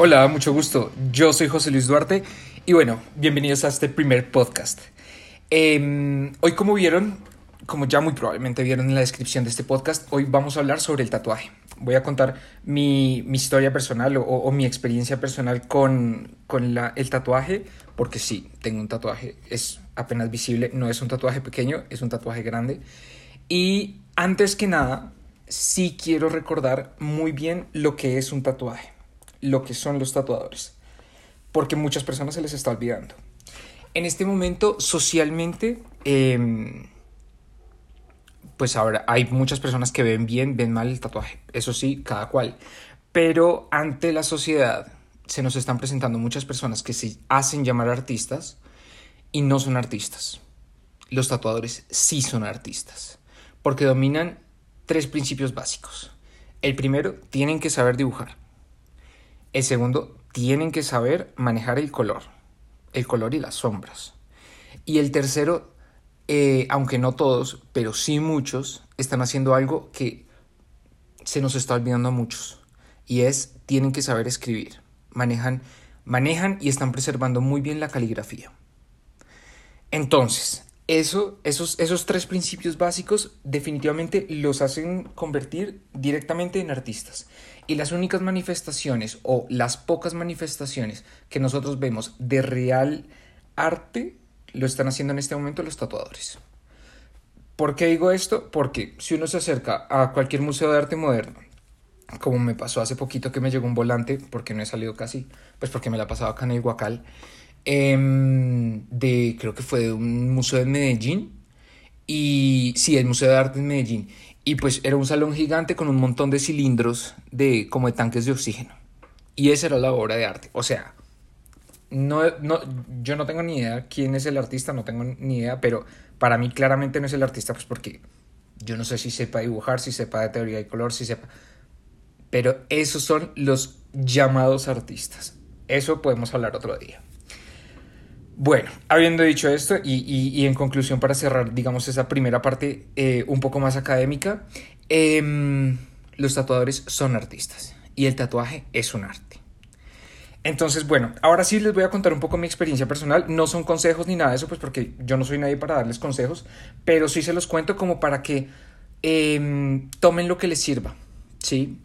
Hola, mucho gusto. Yo soy José Luis Duarte y bueno, bienvenidos a este primer podcast. Em, hoy como vieron, como ya muy probablemente vieron en la descripción de este podcast, hoy vamos a hablar sobre el tatuaje. Voy a contar mi, historia personal o, mi experiencia personal con, el tatuaje, porque sí, tengo un tatuaje, es apenas visible, no es un tatuaje pequeño, es un tatuaje grande. Y antes que nada, sí quiero recordar muy bien lo que es un tatuaje lo que son los tatuadores, porque muchas personas se les está olvidando. En este momento, socialmente, em, pues ahora hay muchas personas que ven bien, ven mal el tatuaje, eso sí, cada cual, pero ante la sociedad se nos están presentando muchas personas que se hacen llamar artistas y no son artistas. Los tatuadores sí son artistas, porque dominan tres principios básicos. El primero, tienen que saber dibujar. El segundo, tienen que saber manejar el color, el color y las sombras. Y el tercero, eh, aunque no todos, pero sí muchos, están haciendo algo que se nos está olvidando a muchos. Y es, tienen que saber escribir. Manejan, manejan y están preservando muy bien la caligrafía. Entonces, eso, esos, esos tres principios básicos definitivamente los hacen convertir directamente en artistas. Y las únicas manifestaciones o las pocas manifestaciones que nosotros vemos de real arte lo están haciendo en este momento los tatuadores. ¿Por qué digo esto? Porque si uno se acerca a cualquier museo de arte moderno, como me pasó hace poquito que me llegó un volante, porque no he salido casi, pues porque me la pasaba acá en el Huacal, de, creo que fue de un museo de Medellín. Y sí, el Museo de Arte en Medellín. Y pues era un salón gigante con un montón de cilindros de, como de tanques de oxígeno. Y esa era la obra de arte. O sea, no, no, yo no tengo ni idea quién es el artista, no tengo ni idea, pero para mí claramente no es el artista, pues porque yo no sé si sepa dibujar, si sepa de teoría de color, si sepa... Pero esos son los llamados artistas. Eso podemos hablar otro día. Bueno, habiendo dicho esto y, en conclusión para cerrar, digamos, esa primera parte eh, un poco más académica, em, los tatuadores son artistas y el tatuaje es un arte. Entonces, bueno, ahora sí les voy a contar un poco mi experiencia personal. No son consejos ni nada de eso, pues porque yo no soy nadie para darles consejos, pero sí se los cuento como para que em, tomen lo que les sirva, ¿sí?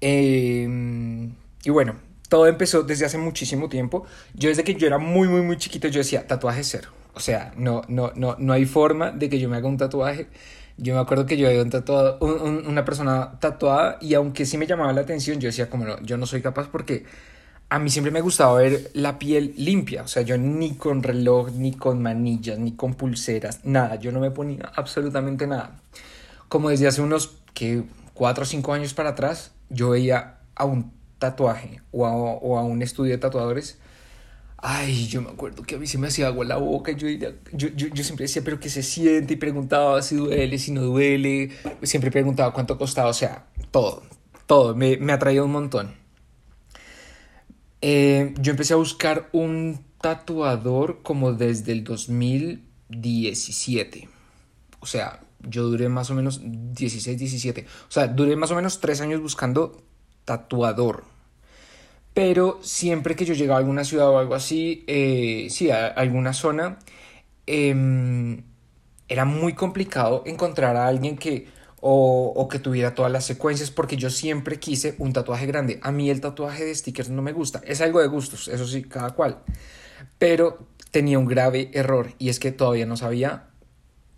Em, y bueno, todo empezó desde hace muchísimo tiempo. Yo desde que yo era muy, muy, muy chiquito, yo decía, tatuaje cero. O sea, no, no, no, no hay forma de que yo me haga un tatuaje. Yo me acuerdo que yo había un tatuado, una persona tatuada y aunque sí me llamaba la atención, yo decía como no, yo no soy capaz porque a mí siempre me gustaba ver la piel limpia. O sea, yo ni con reloj, ni con manillas, ni con pulseras, nada. Yo no me ponía absolutamente nada. Como desde hace unos, que cuatro o cinco años para atrás, yo veía a un tatuaje o a, un estudio de tatuadores, ay, yo me acuerdo que a mí se me hacía agua la boca, yo, yo, yo, siempre decía, pero ¿qué se siente? Y preguntaba si duele, si no duele, siempre preguntaba cuánto costaba, o sea, todo, todo, me, me atraía un montón. Eh, yo empecé a buscar un tatuador como desde el 2017, o sea, yo duré más o menos 16, 17, o sea, duré más o menos tres años buscando tatuador. Pero siempre que yo llegaba a alguna ciudad o algo así, eh, sí, a alguna zona, em, era muy complicado encontrar a alguien que o, o, que tuviera todas las secuencias porque yo siempre quise un tatuaje grande. A mí el tatuaje de stickers no me gusta, es algo de gustos, eso sí, cada cual. Pero tenía un grave error y es que todavía no sabía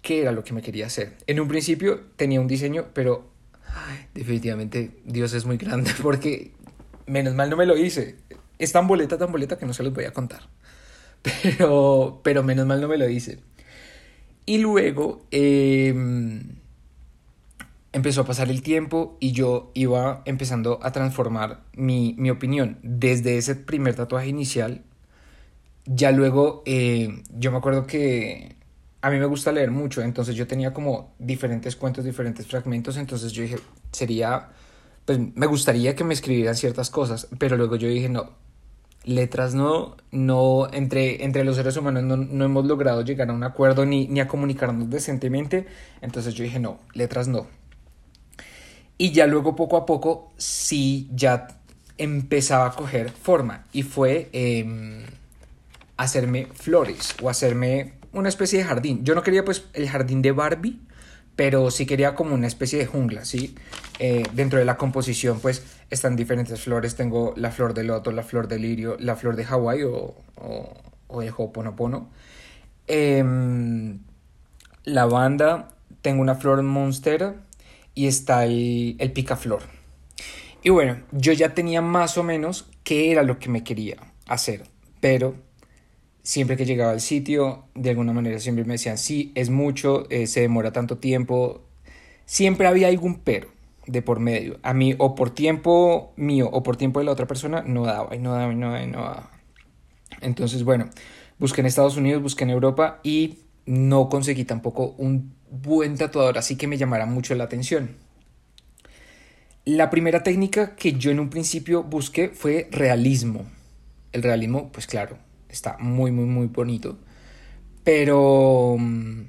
qué era lo que me quería hacer. En un principio tenía un diseño, pero definitivamente Dios es muy grande porque menos mal no me lo hice. Es tan boleta, tan boleta que no se los voy a contar. Pero, pero menos mal no me lo hice. Y luego em, empezó a pasar el tiempo y yo iba empezando a transformar mi, mi opinión. Desde ese primer tatuaje inicial, ya luego eh, yo me acuerdo que a mí me gusta leer mucho, entonces yo tenía como diferentes cuentos, diferentes fragmentos, entonces yo dije, sería, pues me gustaría que me escribieran ciertas cosas, pero luego yo dije, no, letras no, no, entre, entre los seres humanos no, hemos logrado llegar a un acuerdo ni, ni a comunicarnos decentemente, entonces yo dije, no, letras no. Y ya luego poco a poco sí, ya empezaba a coger forma y fue em, hacerme flores o hacerme una especie de jardín. Yo no quería pues el jardín de Barbie, pero sí quería como una especie de jungla, ¿sí? Eh, dentro de la composición pues están diferentes flores, tengo la flor de loto, la flor de lirio, la flor de Hawái o, o, o el hoponopono. Eh, lavanda, tengo una flor monstera y está el, el picaflor. Y bueno, yo ya tenía más o menos qué era lo que me quería hacer, pero siempre que llegaba al sitio, de alguna manera siempre me decían, sí, es mucho, eh, se demora tanto tiempo, siempre había algún pero de por medio. A mí, o por tiempo mío, o por tiempo de la otra persona, no daba, y no daba, y no daba, y no daba. Entonces, bueno, busqué en Estados Unidos, busqué en Europa y no conseguí tampoco un buen tatuador así que me llamara mucho la atención. La primera técnica que yo en un principio busqué fue realismo. El realismo, pues claro, está muy, muy, muy bonito. Pero... mm,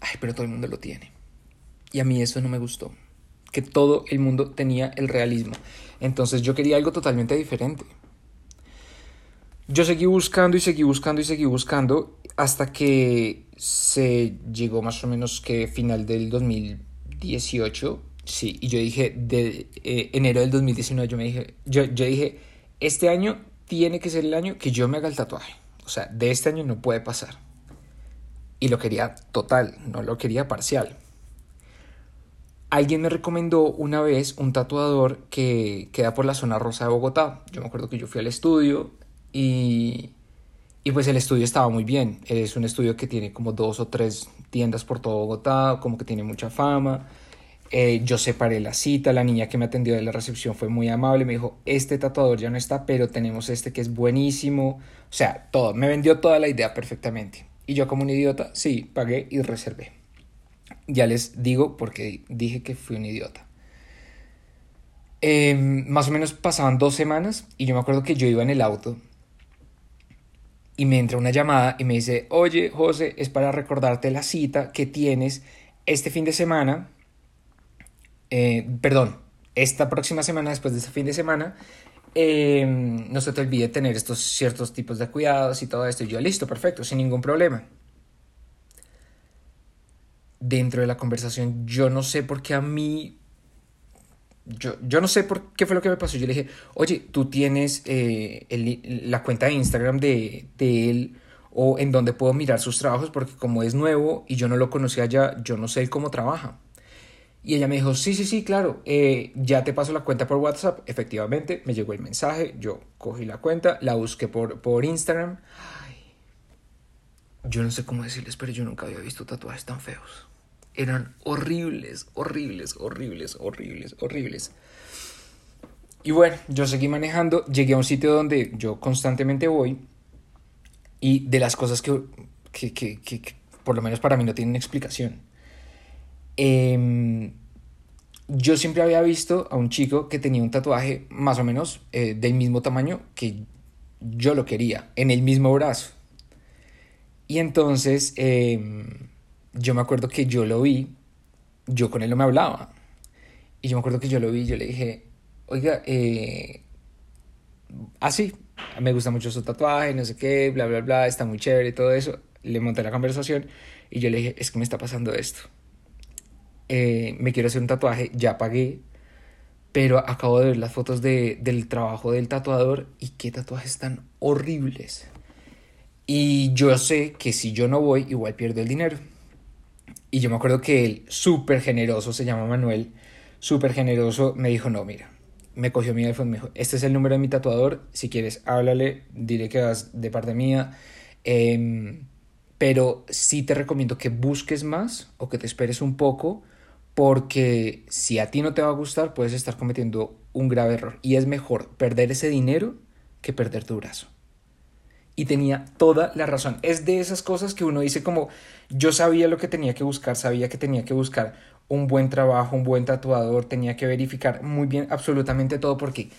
Ay, pero todo el mundo lo tiene. Y a mí eso no me gustó. Que todo el mundo tenía el realismo. Entonces yo quería algo totalmente diferente. Yo seguí buscando y seguí buscando y seguí buscando hasta que se llegó más o menos que final del 2018, sí, y yo dije, de eh, enero del 2019, yo me dije, yo, yo dije, este año tiene que ser el año que yo me haga el tatuaje. O sea, de este año no puede pasar. Y lo quería total, no lo quería parcial. Alguien me recomendó una vez un tatuador que queda por la zona rosa de Bogotá. Yo me acuerdo que yo fui al estudio y, y pues el estudio estaba muy bien. Es un estudio que tiene como dos o tres tiendas por todo Bogotá, como que tiene mucha fama. Eh, yo separé la cita, la niña que me atendió de la recepción fue muy amable, me dijo, este tatuador ya no está, pero tenemos este que es buenísimo. O sea, todo, me vendió toda la idea perfectamente. Y yo como un idiota, sí, pagué y reservé. Ya les digo porque dije que fui un idiota. Eh, más o menos pasaban dos semanas y yo me acuerdo que yo iba en el auto y me entra una llamada y me dice, oye José, es para recordarte la cita que tienes este fin de semana, eh, perdón, esta próxima semana, después de este fin de semana, eh, no se te olvide tener estos ciertos tipos de cuidados y todo esto. Y yo, listo, perfecto, sin ningún problema. Dentro de la conversación, yo no sé por qué a mí yo, yo, no sé por qué fue lo que me pasó. Yo le dije, oye, tú tienes eh, el, la cuenta de Instagram de, de, él o en donde puedo mirar sus trabajos porque como es nuevo y yo no lo conocía ya, yo no sé cómo trabaja. Y ella me dijo, sí, sí, sí, claro, eh, ya te paso la cuenta por WhatsApp. Efectivamente, me llegó el mensaje, yo cogí la cuenta, la busqué por, por Instagram. Ay, yo no sé cómo decirles, pero yo nunca había visto tatuajes tan feos eran horribles, horribles, horribles, horribles, horribles. Y bueno, yo seguí manejando, llegué a un sitio donde yo constantemente voy y de las cosas que, que, que, que por lo menos para mí no tienen explicación. Eh, yo siempre había visto a un chico que tenía un tatuaje más o menos eh, del mismo tamaño que yo lo quería, en el mismo brazo. Y entonces... Eh, yo me acuerdo que yo lo vi, yo con él no me hablaba. Y yo me acuerdo que yo lo vi, yo le dije, oiga, eh, así, ah, me gusta mucho su tatuaje, no sé qué, bla, bla, bla, está muy chévere y todo eso. Le monté la conversación y yo le dije, es que me está pasando esto. Eh, me quiero hacer un tatuaje, ya pagué, pero acabo de ver las fotos de, del trabajo del tatuador y qué tatuajes tan horribles. Y yo sé que si yo no voy, igual pierdo el dinero. Y yo me acuerdo que él, súper generoso, se llama Manuel, súper generoso, me dijo, no, mira, me cogió mi iPhone, me dijo, este es el número de mi tatuador, si quieres, háblale, dile que vas de parte mía, eh, pero sí te recomiendo que busques más o que te esperes un poco, porque si a ti no te va a gustar, puedes estar cometiendo un grave error. Y es mejor perder ese dinero que perder tu brazo y tenía toda la razón. Es de esas cosas que uno dice como yo sabía lo que tenía que buscar, sabía que tenía que buscar un buen trabajo, un buen tatuador, tenía que verificar muy bien absolutamente todo porque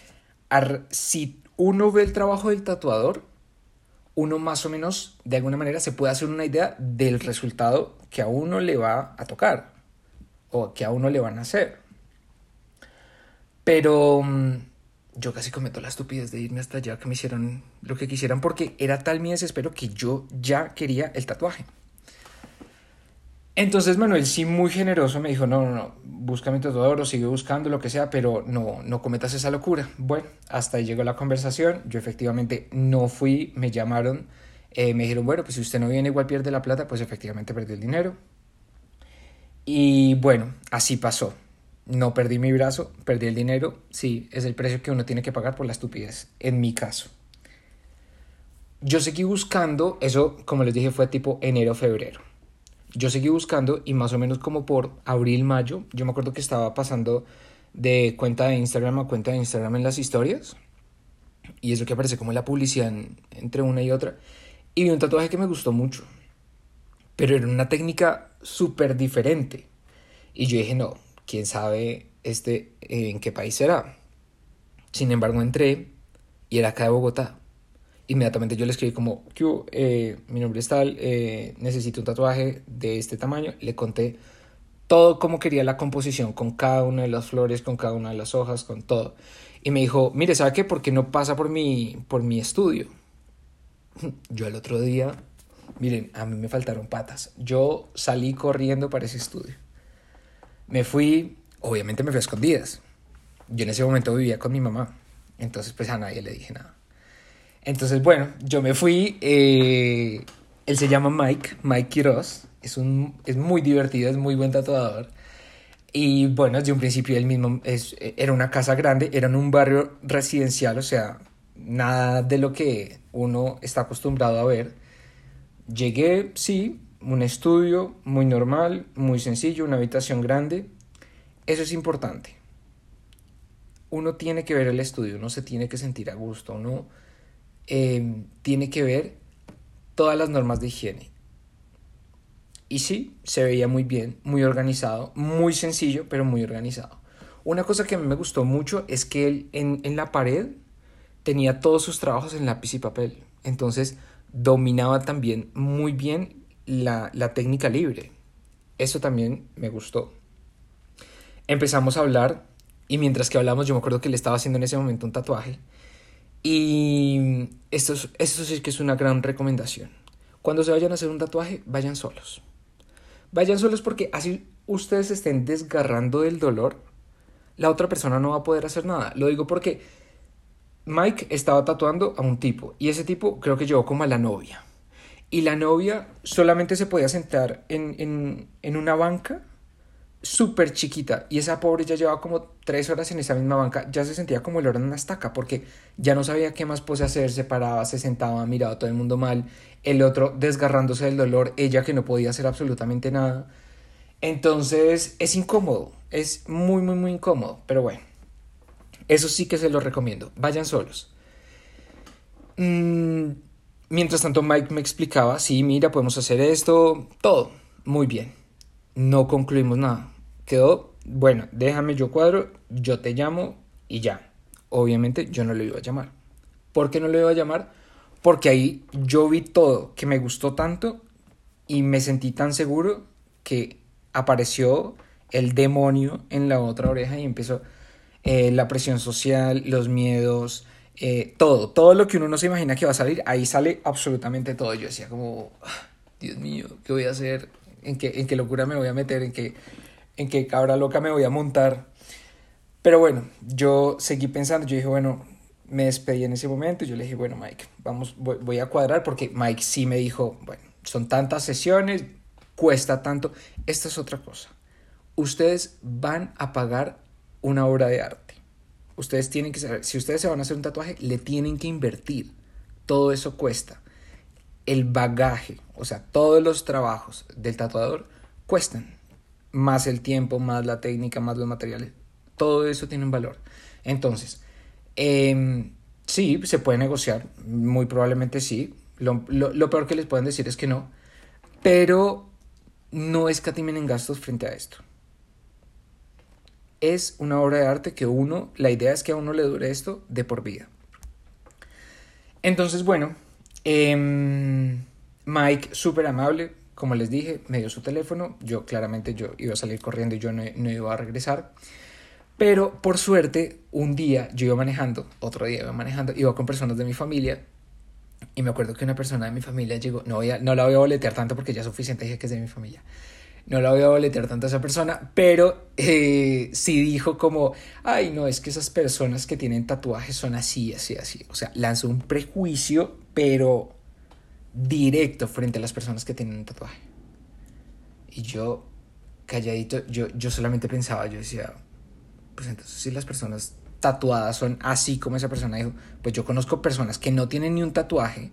si uno ve el trabajo del tatuador, uno más o menos de alguna manera se puede hacer una idea del resultado que a uno le va a tocar que a uno le van a hacer. Pero mm, yo casi cometo la estupidez de irme hasta allá que me hicieran lo que quisieran porque era tal mi desespero que yo ya quería el tatuaje. Entonces Manuel sí muy generoso me dijo, no, no, no, busca mi tatuador o sigue buscando lo que sea, pero no, no cometas esa locura. Bueno, hasta ahí llegó la conversación, yo efectivamente no fui, me llamaron, eh, me dijeron, bueno, pues si usted no viene igual pierde la plata, pues efectivamente perdí el dinero. Y bueno, así pasó. No perdí mi brazo, perdí el dinero, sí, es el precio que uno tiene que pagar por la estupidez, en mi caso. Yo seguí buscando, eso como les dije fue tipo enero-febrero yo seguí buscando y más o menos como por abril, mayo, yo me acuerdo que estaba pasando de cuenta de Instagram a cuenta de Instagram en las historias. Y eso que aparece como la publicidad entre una y otra. Y vi un tatuaje que me gustó mucho. Pero era una técnica súper diferente. Y yo dije, no, quién sabe este en qué país será. Sin embargo, entré y era acá de Bogotá inmediatamente yo le escribí como, eh, mi nombre es tal, eh, necesito un tatuaje de este tamaño. Le conté todo como quería la composición, con cada una de las flores, con cada una de las hojas, con todo. Y me dijo, mire, ¿sabe qué? Porque no pasa por mi, por mi estudio. Yo el otro día, miren, a mí me faltaron patas. Yo salí corriendo para ese estudio. Me fui, obviamente me fui a escondidas. Yo en ese momento vivía con mi mamá. Entonces pues a nadie le dije nada. Entonces, bueno, yo me fui. Eh, él se llama Mike, Mike Quiroz. Es, un, es muy divertido, es muy buen tatuador. Y bueno, desde un principio él mismo es, era una casa grande, era un barrio residencial, o sea, nada de lo que uno está acostumbrado a ver. Llegué, sí, un estudio muy normal, muy sencillo, una habitación grande. Eso es importante. Uno tiene que ver el estudio, uno se tiene que sentir a gusto, uno Em, tiene que ver todas las normas de higiene. Y sí, se veía muy bien, muy organizado, muy sencillo, pero muy organizado. Una cosa que a mí me gustó mucho es que él en, en la pared tenía todos sus trabajos en lápiz y papel. Entonces dominaba también muy bien la, la técnica libre. Eso también me gustó. Empezamos a hablar y mientras que hablamos yo me acuerdo que le estaba haciendo en ese momento un tatuaje y esto, esto sí que es una gran recomendación. Cuando se vayan a hacer un tatuaje, vayan solos. Vayan solos porque así ustedes estén desgarrando del dolor, la otra persona no va a poder hacer nada. Lo digo porque Mike estaba tatuando a un tipo y ese tipo creo que llevó como a la novia. Y la novia solamente se podía sentar en, en, en una banca súper chiquita y esa pobre ya llevaba como tres horas en esa misma banca, ya se sentía como el oro en una estaca porque ya no sabía qué más pose hacer, se paraba, se sentaba, miraba a todo el mundo mal, el otro desgarrándose del dolor, ella que no podía hacer absolutamente nada. Entonces es incómodo, es muy, muy, muy incómodo, pero bueno, eso sí que se lo recomiendo, vayan solos. Mm, mientras tanto Mike me explicaba, sí, mira, podemos hacer esto, todo, muy bien. No concluimos nada quedó, bueno, déjame yo cuadro, yo te llamo y ya. Obviamente yo no lo iba a llamar. ¿Por qué no lo iba a llamar? Porque ahí yo vi todo que me gustó tanto y me sentí tan seguro que apareció el demonio en la otra oreja y empezó eh, la presión social, los miedos, eh, todo, todo lo que uno no se imagina que va a salir, ahí sale absolutamente todo. Yo decía como, ah, Dios mío, ¿qué voy a hacer? ¿En qué, en qué locura me voy a meter? ¿En qué, en qué cabra loca me voy a montar. Pero bueno, yo seguí pensando, yo dije, bueno, me despedí en ese momento yo le dije, bueno, Mike, vamos, voy, a cuadrar porque Mike sí me dijo, bueno, son tantas sesiones, cuesta tanto. Esta es otra cosa. Ustedes van a pagar una obra de arte. Ustedes tienen que saber, si ustedes se van a hacer un tatuaje, le tienen que invertir. Todo eso cuesta. El bagaje, o sea, todos los trabajos del tatuador cuestan más el tiempo, más la técnica, más los materiales, todo eso tiene un valor. Entonces, eh, sí, se puede negociar, muy probablemente sí. Lo, lo, peor que les pueden decir es que no, pero no escatimen en gastos frente a esto. Es una obra de arte que uno, la idea es que a uno le dure esto de por vida. Entonces, bueno, em, Mike, súper amable, como les dije, me dio su teléfono, yo claramente yo iba a salir corriendo y yo no, iba a regresar. Pero por suerte, un día yo iba manejando, otro día iba manejando, iba con personas de mi familia. Y me acuerdo que una persona de mi familia llegó, no, voy a, no la voy a boletear tanto porque ya es suficiente dije que es de mi familia. No la voy a boletear tanto a esa persona, pero eh, sí dijo como, ay, no, es que esas personas que tienen tatuajes son así, así, así. O sea, lanzó un prejuicio, pero directo frente a las personas que tienen un tatuaje. Y yo, calladito, yo, yo solamente pensaba, yo decía, pues entonces si las personas tatuadas son así como esa persona dijo, pues yo conozco personas que no tienen ni un tatuaje,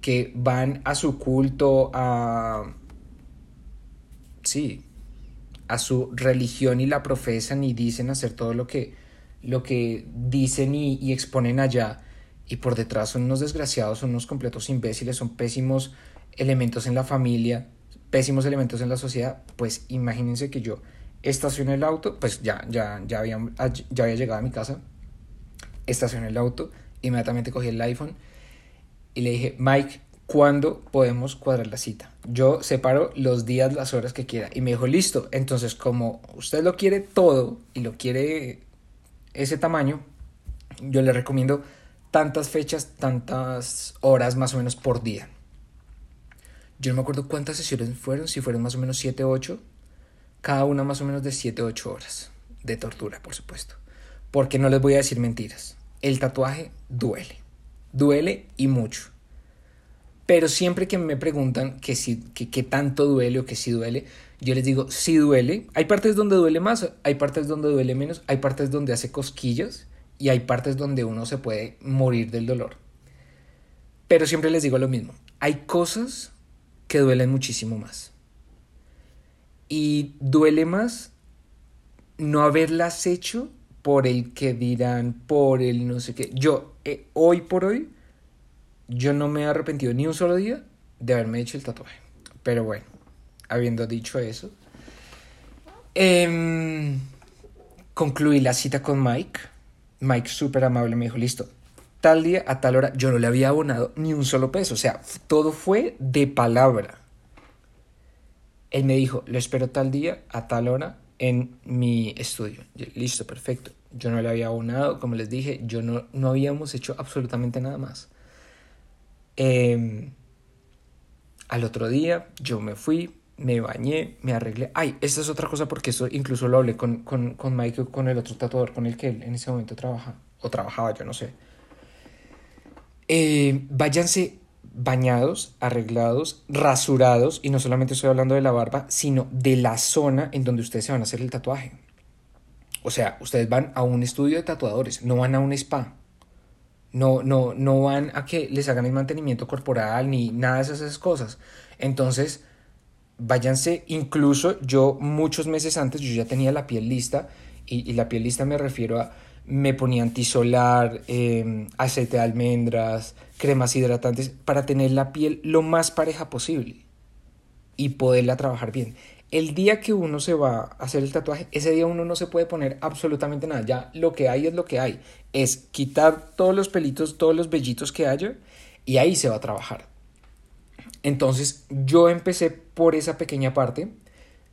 que van a su culto, a... Sí, a su religión y la profesan y dicen hacer todo lo que, lo que dicen y, exponen allá. Y por detrás son unos desgraciados, son unos completos imbéciles, son pésimos elementos en la familia, pésimos elementos en la sociedad, pues imagínense que yo estacioné el auto, pues ya, ya, ya, había, ya había llegado a mi casa, estacioné el auto, inmediatamente cogí el iPhone y le dije, Mike, ¿cuándo podemos cuadrar la cita? Yo separo los días, las horas que quiera. Y me dijo, listo. Entonces, como usted lo quiere todo y lo quiere ese tamaño, yo le recomiendo tantas fechas, tantas horas más o menos por día. Yo no me acuerdo cuántas sesiones fueron, si fueron más o menos 7 o 8 cada una más o menos de 7 o 8 horas de tortura, por supuesto. Porque no les voy a decir mentiras. El tatuaje duele. Duele y mucho. Pero siempre que me preguntan que, si, que, tanto duele o que si duele, yo les digo, sí duele. Hay partes donde duele más, hay partes donde duele menos, hay partes donde hace cosquillas y hay partes donde uno se puede morir del dolor. Pero siempre les digo lo mismo. Hay cosas que duelen muchísimo más. Y duele más no haberlas hecho por el que dirán, por el no sé qué. Yo, eh, hoy por hoy, yo no me he arrepentido ni un solo día de haberme hecho el tatuaje. Pero bueno, habiendo dicho eso, em, concluí la cita con Mike. Mike, súper amable, me dijo, listo, tal día, a tal hora, yo no le había abonado ni un solo peso. O sea, todo fue de palabra. Él me dijo, lo espero tal día, a tal hora, en mi estudio. Listo, perfecto. Yo no le había abonado, como les dije, yo no, no habíamos hecho absolutamente nada más. Em, al otro día yo me fui, me bañé, me arreglé. Ay, esta es otra cosa porque eso incluso lo hablé con, con, con Mike, con el otro tatuador con el que él en ese momento trabaja, o trabajaba, yo no sé. Eh, váyanse bañados, arreglados, rasurados, y no solamente estoy hablando de la barba, sino de la zona en donde ustedes se van a hacer el tatuaje. O sea, ustedes van a un estudio de tatuadores, no van a un spa. No, no, no van a que les hagan el mantenimiento corporal ni nada de esas cosas. Entonces, váyanse, incluso yo muchos meses antes yo ya tenía la piel lista, y, y la piel lista me refiero a me ponía antisolar, eh, aceite de almendras, cremas hidratantes, para tener la piel lo más pareja posible y poderla trabajar bien. El día que uno se va a hacer el tatuaje, ese día uno no se puede poner absolutamente nada. Ya lo que hay es lo que hay. Es quitar todos los pelitos, todos los vellitos que haya y ahí se va a trabajar. Entonces yo empecé por esa pequeña parte.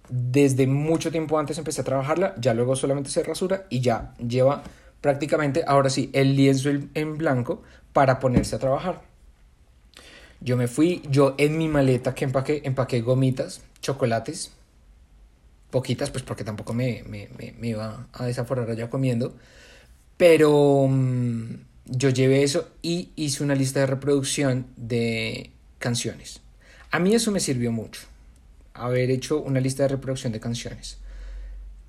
Desde mucho tiempo antes empecé a trabajarla, ya luego solamente se rasura y ya lleva prácticamente, ahora sí, el lienzo en blanco para ponerse a trabajar. Yo me fui, yo en mi maleta que empaqué, empaqué gomitas, chocolates, poquitas, pues porque tampoco me, me, me, iba a desaforar allá comiendo, pero mm, yo llevé eso y hice una lista de reproducción de canciones. A mí eso me sirvió mucho, haber hecho una lista de reproducción de canciones,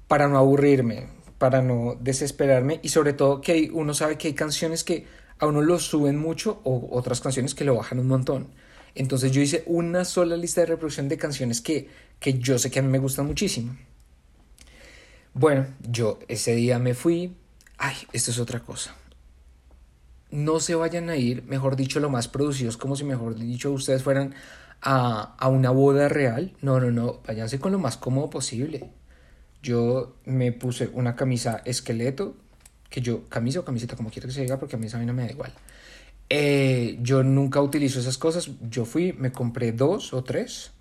para no aburrirme, para no desesperarme y sobre todo que uno sabe que hay canciones que a uno lo suben mucho o otras canciones que lo bajan un montón. Entonces yo hice una sola lista de reproducción de canciones que, que yo sé que a mí me gustan muchísimo. Bueno, yo ese día me fui. Ay, esto es otra cosa. No se vayan a ir, mejor dicho, lo más producidos, como si, mejor dicho, ustedes fueran a, a una boda real. No, no, no, váyanse con lo más cómodo posible. Yo me puse una camisa esqueleto, que yo, camisa o camiseta, como quiera que se diga, porque a mí esa no me da igual. Eh, yo nunca utilizo esas cosas. Yo fui, me compré dos o tres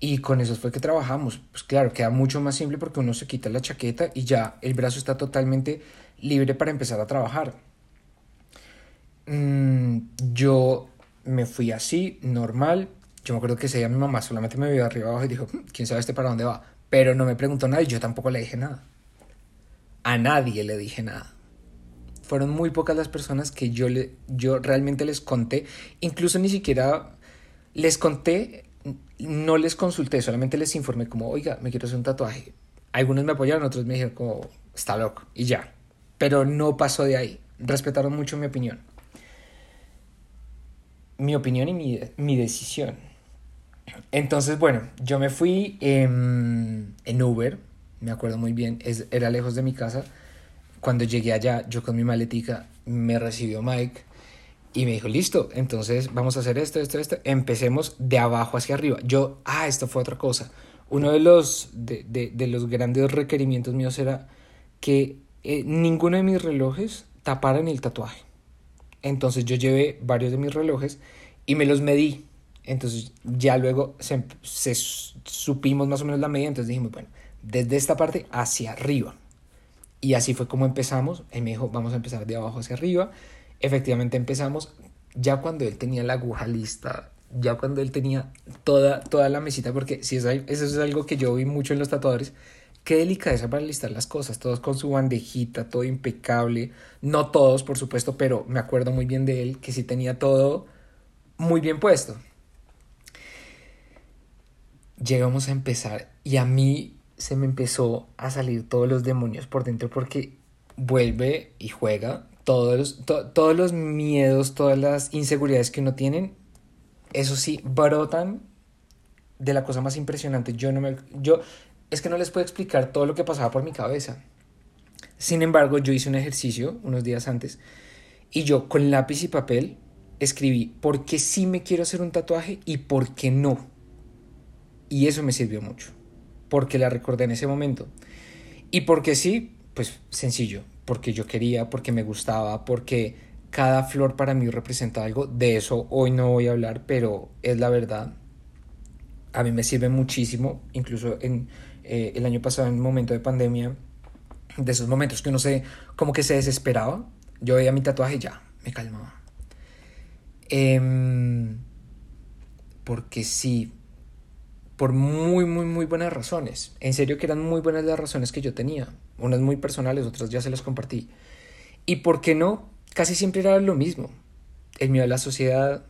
Y con eso fue que trabajamos. Pues claro, queda mucho más simple porque uno se quita la chaqueta y ya el brazo está totalmente libre para empezar a trabajar. Mm, yo me fui así, normal. Yo me acuerdo que ese mi mamá solamente me vio arriba abajo y dijo, hmm, ¿quién sabe este para dónde va? Pero no me preguntó nada y yo tampoco le dije nada. A nadie le dije nada. Fueron muy pocas las personas que yo, le, yo realmente les conté. Incluso ni siquiera les conté, no les consulté, solamente les informé como, oiga, me quiero hacer un tatuaje. Algunos me apoyaron, otros me dijeron como, está loco. Y ya. Pero no pasó de ahí. Respetaron mucho mi opinión mi opinión y mi, mi, decisión. Entonces, bueno, yo me fui en, en Uber, me acuerdo muy bien, es, era lejos de mi casa. Cuando llegué allá, yo con mi maletica, me recibió Mike y me dijo, listo, entonces vamos a hacer esto, esto, esto. Empecemos de abajo hacia arriba. Yo, ah, esto fue otra cosa. Uno de los, de, de, de los grandes requerimientos míos era que eh, ninguno de mis relojes taparan el tatuaje. Entonces yo llevé varios de mis relojes y me los medí. Entonces ya luego se, supimos más o menos la medida. Entonces dijimos, bueno, desde esta parte hacia arriba. Y así fue como empezamos. Él me dijo, vamos a empezar de abajo hacia arriba. Efectivamente empezamos ya cuando él tenía la aguja lista, ya cuando él tenía toda, toda la mesita, porque si eso es algo que yo vi mucho en los tatuadores, Qué delicadeza para listar las cosas, todos con su bandejita, todo impecable. No todos, por supuesto, pero me acuerdo muy bien de él, que sí tenía todo muy bien puesto. Llegamos a empezar y a mí se me empezó a salir todos los demonios por dentro porque vuelve y juega. Todos los, todos los miedos, todas las inseguridades que uno tiene, eso sí, brotan de la cosa más impresionante. Yo no me. Yo, es que no les puedo explicar todo lo que pasaba por mi cabeza. Sin embargo, yo hice un ejercicio unos días antes y yo con lápiz y papel escribí por qué sí me quiero hacer un tatuaje y por qué no. Y eso me sirvió mucho, porque la recordé en ese momento. Y porque sí, pues sencillo, porque yo quería, porque me gustaba, porque cada flor para mí representa algo. De eso hoy no voy a hablar, pero es la verdad. A mí me sirve muchísimo, incluso en, eh, el año pasado en un momento de pandemia, de esos momentos que uno se, como que se desesperaba, yo veía mi tatuaje y ya, me calmaba. Em, porque sí, por muy, muy, muy buenas razones. En serio que eran muy buenas las razones que yo tenía. Unas muy personales, otras ya se las compartí. Y por qué no, casi siempre era lo mismo. El miedo a la sociedad,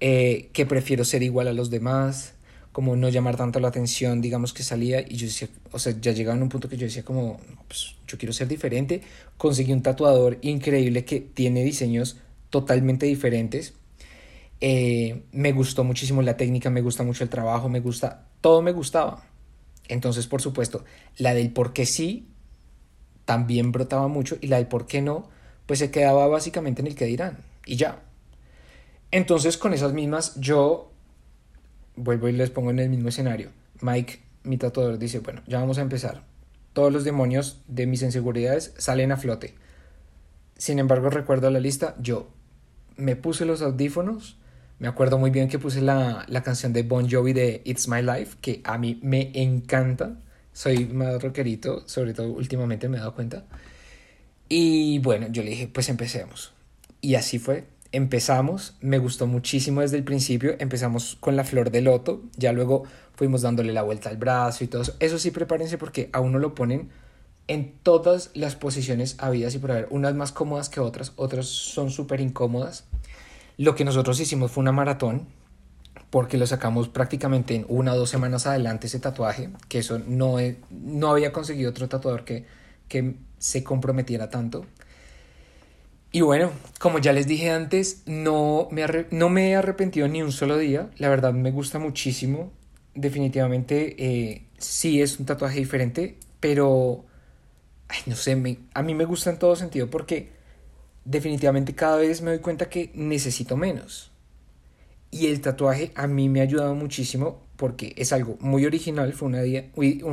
eh, que prefiero ser igual a los demás, como no llamar tanto la atención, digamos que salía y yo decía, o sea, ya llegaba en un punto que yo decía como, pues yo quiero ser diferente, conseguí un tatuador increíble que tiene diseños totalmente diferentes, eh, me gustó muchísimo la técnica, me gusta mucho el trabajo, me gusta, todo me gustaba. Entonces, por supuesto, la del por qué sí también brotaba mucho y la del por qué no, pues se quedaba básicamente en el que dirán y ya. Entonces, con esas mismas, yo vuelvo y les pongo en el mismo escenario. Mike, mi tatuador, dice, bueno, ya vamos a empezar. Todos los demonios de mis inseguridades salen a flote. Sin embargo, recuerdo la lista, yo me puse los audífonos, me acuerdo muy bien que puse la, la canción de Bon Jovi de It's My Life, que a mí me encanta. Soy más rockerito, sobre todo últimamente me he dado cuenta. Y bueno, yo le dije, pues empecemos. Y así fue empezamos, me gustó muchísimo desde el principio, empezamos con la flor de loto, ya luego fuimos dándole la vuelta al brazo y todo eso. Eso sí, prepárense porque a uno lo ponen en todas las posiciones habidas y por haber, unas más cómodas que otras, otras son súper incómodas. Lo que nosotros hicimos fue una maratón, porque lo sacamos prácticamente en una o dos semanas adelante ese tatuaje, que eso no, no había conseguido otro tatuador que, que se comprometiera tanto. Y bueno, como ya les dije antes, no me, no me he arrepentido ni un solo día. La verdad me gusta muchísimo. Definitivamente eh, sí es un tatuaje diferente, pero no sé, me, a mí me gusta en todo sentido porque definitivamente cada vez me doy cuenta que necesito menos. Y el tatuaje a mí me ha ayudado muchísimo porque es algo muy original, fue una idea,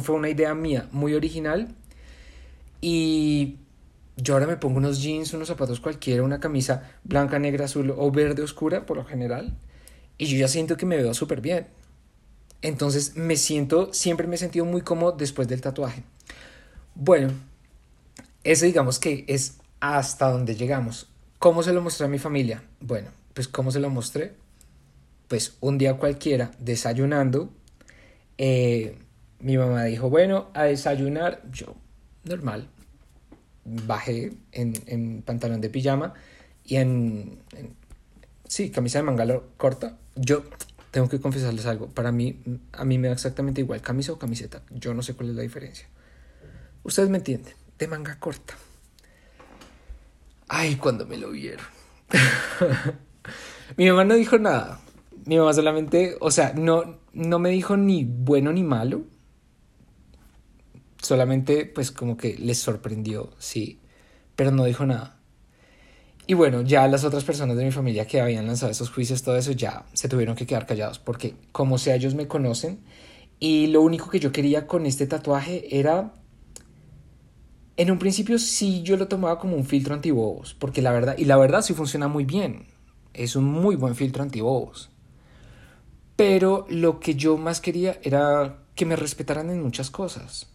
fue una idea mía muy original y yo ahora me pongo unos jeans, unos zapatos cualquiera, una camisa blanca, negra, azul o verde oscura por lo general y yo ya siento que me veo súper bien. Entonces me siento, siempre me he sentido muy cómodo después del tatuaje. Bueno, eso digamos que es hasta donde llegamos. ¿Cómo se lo mostré a mi familia? Bueno, pues ¿cómo se lo mostré? Pues un día cualquiera, desayunando, eh, mi mamá dijo, bueno, a desayunar, yo, normal, bajé en, pantalón de pijama y en, en, sí, camisa de manga corta. Yo tengo que confesarles algo, para mí, a mí me da exactamente igual, camisa o camiseta, yo no sé cuál es la diferencia. Ustedes me entienden, de manga corta. Ay, cuando me lo vieron. Mi mamá no dijo nada. Mi mamá solamente, o sea, no, no me dijo ni bueno ni malo. Solamente, pues, como que les sorprendió, sí. Pero no dijo nada. Y bueno, ya las otras personas de mi familia que habían lanzado esos juicios, todo eso, ya se tuvieron que quedar callados. Porque, como sea, ellos me conocen. Y lo único que yo quería con este tatuaje era en un principio sí yo lo tomaba como un filtro antibobos, porque la verdad, y la verdad sí funciona muy bien, es un muy buen filtro antibobos. Pero lo que yo más quería era que me respetaran en muchas cosas.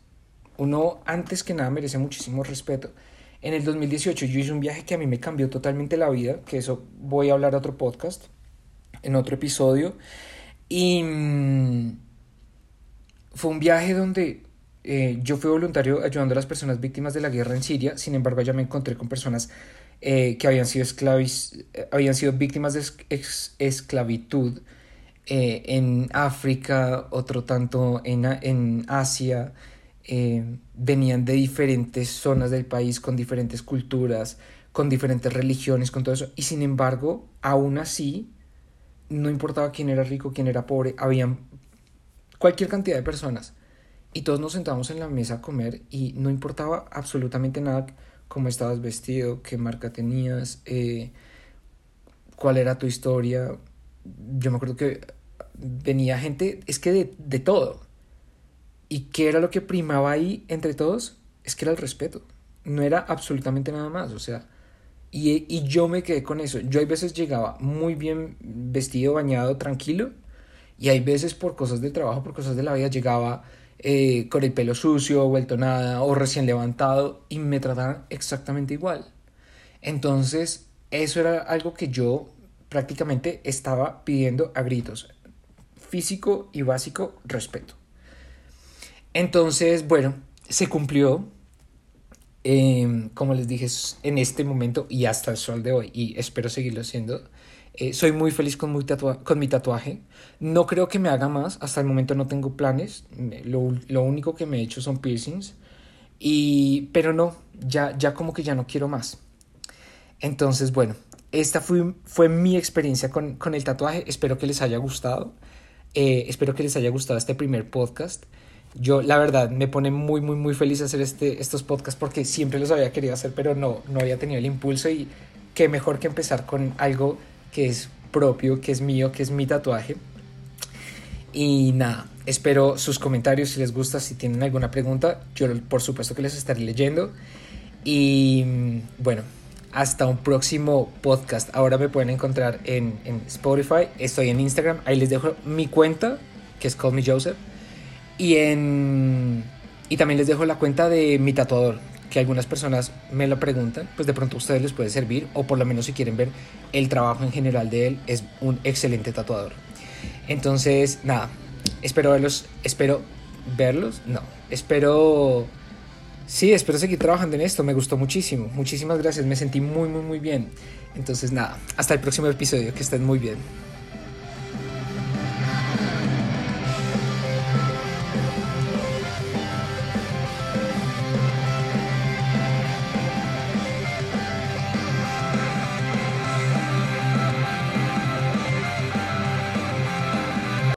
Uno antes que nada merece muchísimo respeto. En el 2018 yo hice un viaje que a mí me cambió totalmente la vida, que eso voy a hablar otro podcast, en otro episodio. Y mm, fue un viaje donde eh, yo fui voluntario ayudando a las personas víctimas de la guerra en Siria, sin embargo ya me encontré con personas eh, que habían sido, esclavis, eh, habían sido víctimas de esclavitud en África, otro tanto en, en Asia, venían de diferentes zonas del país, con diferentes culturas, con diferentes religiones, con todo eso, y sin embargo, aún así, no importaba quién era rico, quién era pobre, habían cualquier cantidad de personas y todos nos sentamos en la mesa a comer y no importaba absolutamente nada cómo estabas vestido, qué marca tenías, eh, cuál era tu historia. Yo me acuerdo que venía gente, es que de, de todo. ¿Y qué era lo que primaba ahí entre todos? Es que era el respeto. No era absolutamente nada más. O sea, y, y, yo me quedé con eso. Yo hay veces llegaba muy bien vestido, bañado, tranquilo. Y hay veces por cosas de trabajo, por cosas de la vida, llegaba eh, con el pelo sucio, vuelto nada o recién levantado y me trataban exactamente igual. Entonces, eso era algo que yo prácticamente estaba pidiendo a gritos. Físico y básico respeto. Entonces, bueno, se cumplió, em, como les dije, en este momento y hasta el sol de hoy, y espero seguirlo siendo. Eh, soy muy feliz con, mi tatuaje. No creo que me haga más. Hasta el momento no tengo planes. Lo, lo, único que me he hecho son piercings. Y, pero no, ya, ya como que ya no quiero más. Entonces, bueno, esta fue, fue mi experiencia con, con el tatuaje. Espero que les haya gustado. Eh, espero que les haya gustado este primer podcast. Yo, la verdad, me pone muy, muy, muy feliz hacer este, estos podcasts porque siempre los había querido hacer, pero no, no había tenido el impulso y qué mejor que empezar con algo que es propio, que es mío, que es mi tatuaje. Y nada, espero sus comentarios si les gusta, si tienen alguna pregunta, yo por supuesto que les estaré leyendo. Y bueno, hasta un próximo podcast. Ahora me pueden encontrar en, Spotify, estoy en Instagram, ahí les dejo mi cuenta, que es Call Joseph. Y, en, y también les dejo la cuenta de mi tatuador, que algunas personas me lo preguntan, pues de pronto a ustedes les puede servir o por lo menos si quieren ver el trabajo en general de él, es un excelente tatuador. Entonces, nada, espero verlos, espero verlos, no, espero, sí, espero seguir trabajando en esto, me gustó muchísimo, muchísimas gracias, me sentí muy, muy, muy bien. Entonces, nada, hasta el próximo episodio, que estén muy bien.